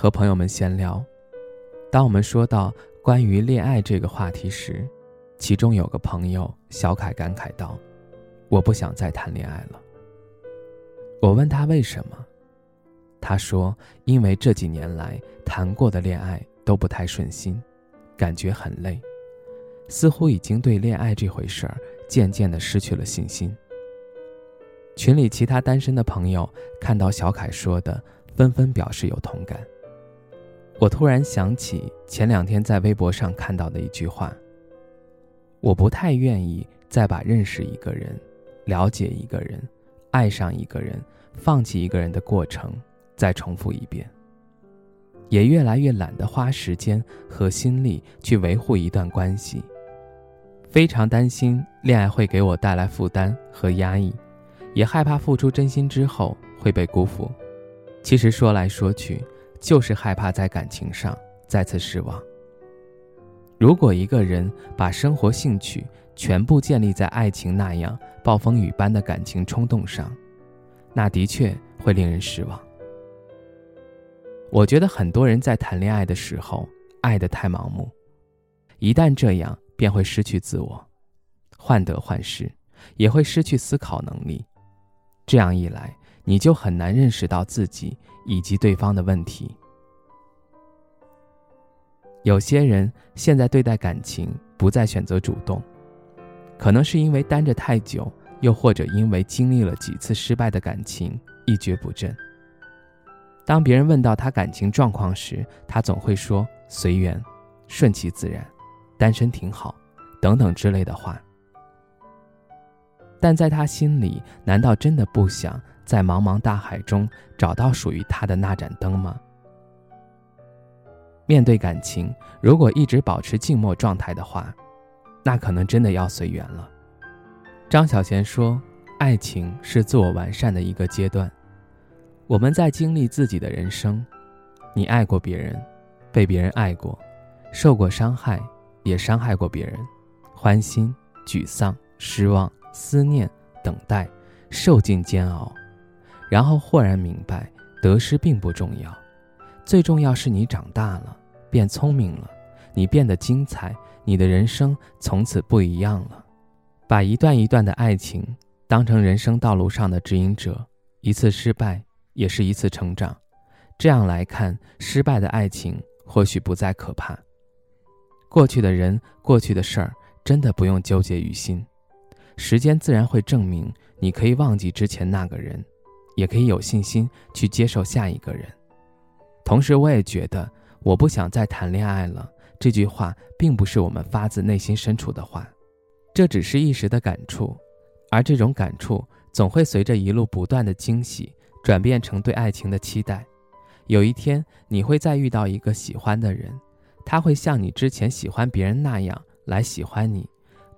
和朋友们闲聊，当我们说到关于恋爱这个话题时，其中有个朋友小凯感慨道：“我不想再谈恋爱了。”我问他为什么，他说：“因为这几年来谈过的恋爱都不太顺心，感觉很累，似乎已经对恋爱这回事儿渐渐的失去了信心。”群里其他单身的朋友看到小凯说的，纷纷表示有同感。我突然想起前两天在微博上看到的一句话：“我不太愿意再把认识一个人、了解一个人、爱上一个人、放弃一个人的过程再重复一遍，也越来越懒得花时间和心力去维护一段关系。非常担心恋爱会给我带来负担和压抑，也害怕付出真心之后会被辜负。其实说来说去。”就是害怕在感情上再次失望。如果一个人把生活兴趣全部建立在爱情那样暴风雨般的感情冲动上，那的确会令人失望。我觉得很多人在谈恋爱的时候爱得太盲目，一旦这样便会失去自我，患得患失，也会失去思考能力。这样一来，你就很难认识到自己以及对方的问题。有些人现在对待感情不再选择主动，可能是因为单着太久，又或者因为经历了几次失败的感情一蹶不振。当别人问到他感情状况时，他总会说随缘、顺其自然、单身挺好，等等之类的话。但在他心里，难道真的不想在茫茫大海中找到属于他的那盏灯吗？面对感情，如果一直保持静默状态的话，那可能真的要随缘了。张小娴说：“爱情是自我完善的一个阶段，我们在经历自己的人生。你爱过别人，被别人爱过，受过伤害，也伤害过别人，欢欣、沮丧、失望、思念、等待，受尽煎熬，然后豁然明白，得失并不重要，最重要是你长大了。”变聪明了，你变得精彩，你的人生从此不一样了。把一段一段的爱情当成人生道路上的指引者，一次失败也是一次成长。这样来看，失败的爱情或许不再可怕。过去的人，过去的事儿，真的不用纠结于心。时间自然会证明，你可以忘记之前那个人，也可以有信心去接受下一个人。同时，我也觉得。我不想再谈恋爱了。这句话并不是我们发自内心深处的话，这只是一时的感触，而这种感触总会随着一路不断的惊喜，转变成对爱情的期待。有一天，你会再遇到一个喜欢的人，他会像你之前喜欢别人那样来喜欢你，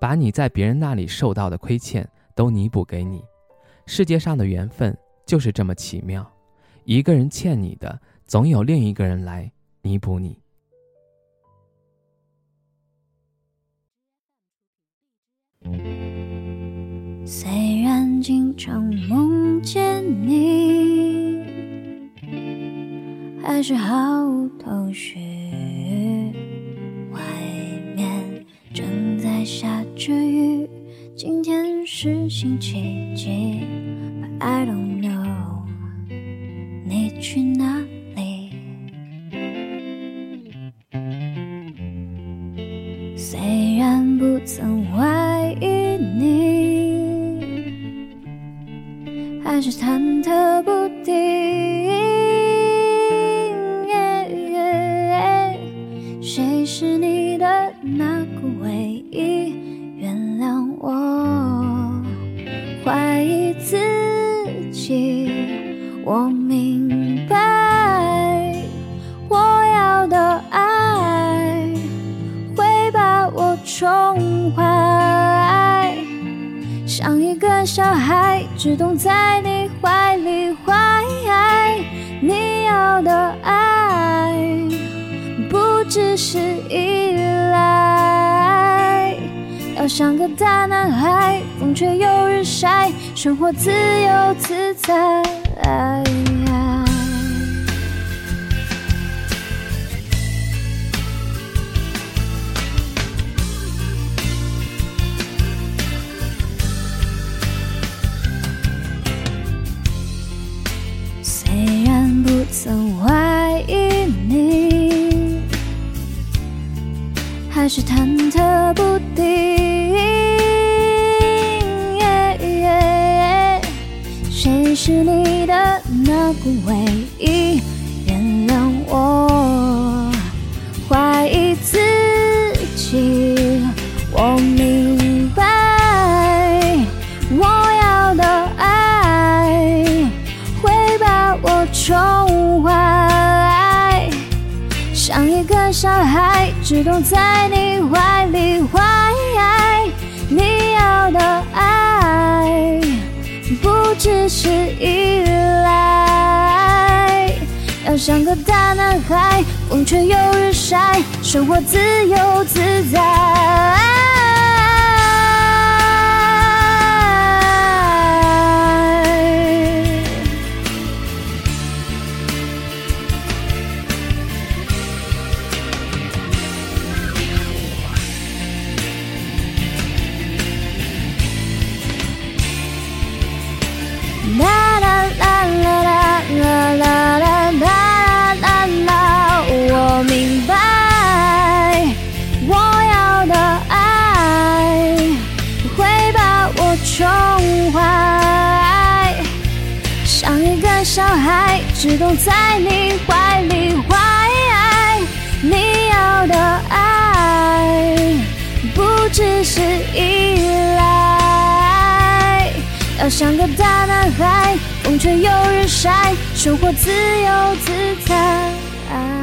把你在别人那里受到的亏欠都弥补给你。世界上的缘分就是这么奇妙，一个人欠你的，总有另一个人来。弥补你。虽然经常梦见你，还是毫无头绪。外面正在下着雨，今天是星期几？I don't know，去哪里？虽然不曾怀疑你，还是忐忑不定。小孩，只懂在你怀里怀。你要的爱，不只是依赖，要像个大男孩，风吹又日晒，生活自由自在。曾怀疑你，还是忐忑不定。谁是你的那股味海只懂在你怀里怀，你要的爱不只是依赖，要像个大男孩，风吹又日晒，生活自由自在。啦啦啦啦啦啦啦啦啦啦啦！我明白，我要的爱会把我宠坏，像一个小孩，只懂在你怀里坏。你要的爱不只是依赖，要像个大男孩。风吹又日晒，生活自由自在。